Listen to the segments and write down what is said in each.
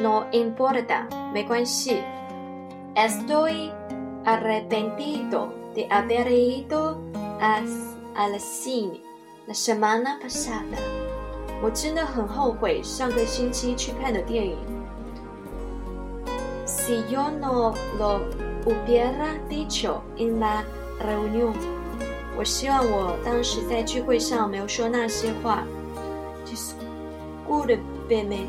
No importa，没关系。Estoy arrepentido de haber ido a la cine la semana pasada。我真的很后悔上个星期去看的电影。Si yo no lo hubiera dicho en la reunión，我希望我当时在聚会上没有说那些话。Goodbye，me。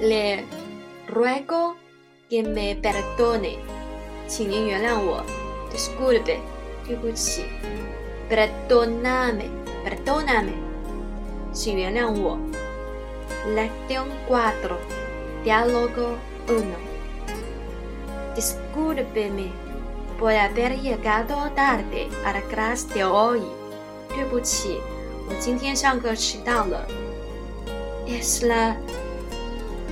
Le ruego que me perdone. 请您原谅我。Disculpe，对不起。Perdóname，perdóname，请原谅我。Lección 4. diálogo 1. Disculpe por haber llegado tarde a la clase de hoy. es la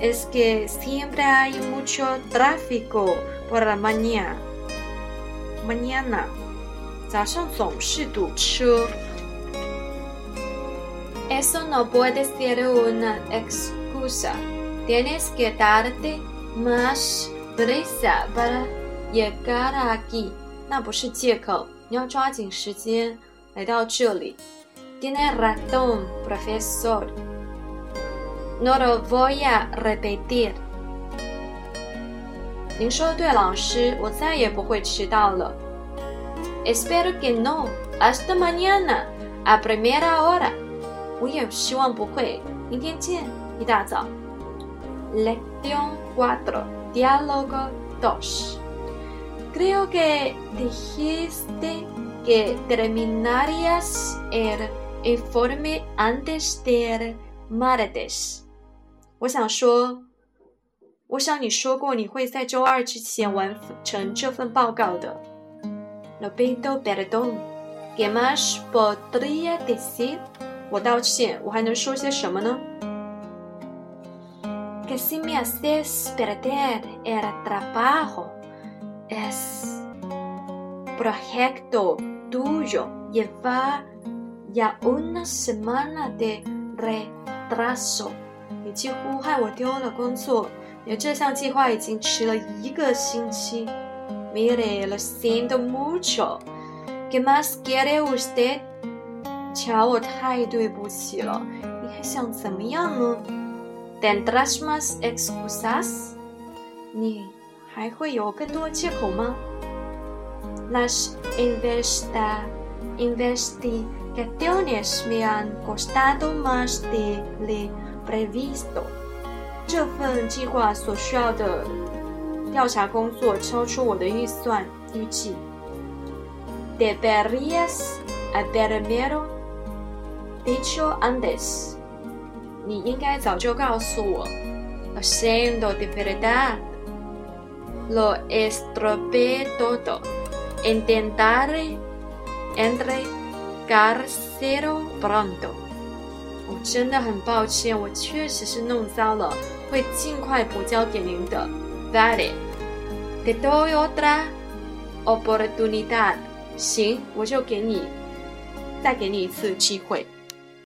es que siempre hay mucho tráfico por la mañana. Mañana. Eso no puede ser una excusa. Tienes que darte más prisa para llegar aquí. tiene razón, profesor. No lo voy a repetir. No que Espero que no. Hasta mañana, a primera hora. Uy, yo sí voy a decir. ¿Entiendes? Y nada. Lección 4. Diálogo 2. Creo que dijiste que terminarías el informe antes del martes. 我想说，我想你说过你会在周二之前完成这份报告的。No puedo hacerlo. Quiero saber dónde está. 我道歉，我还能说些什么呢？Quería hacer este trabajo. Es un proyecto tuyo y va a una semana de retraso. 几乎害我丢了工作。你的这项计划已经迟了一个星期。Mira la segunda i moto. Que más quiere usted？瞧，我太对不起了。你还想怎么样呢 d e n d r o s e mis excusas，你还会有更多借口吗？Las i n v e s t i g a i n v e s t i g a e i o n e s me han costado más de le。Previsto。这份计划所需要的调查工作超出我的预算预计。De b a r i a s a b e r menos dicho antes。你应该早就告诉我。A cien de verdad lo estrope todo intentaré entre g a r c e l o pronto。我真的很抱歉，我确实是弄糟了，会尽快补交给您的。t a t is the door, or the door? Do u n i d a d 行，我就给你，再给你一次机会。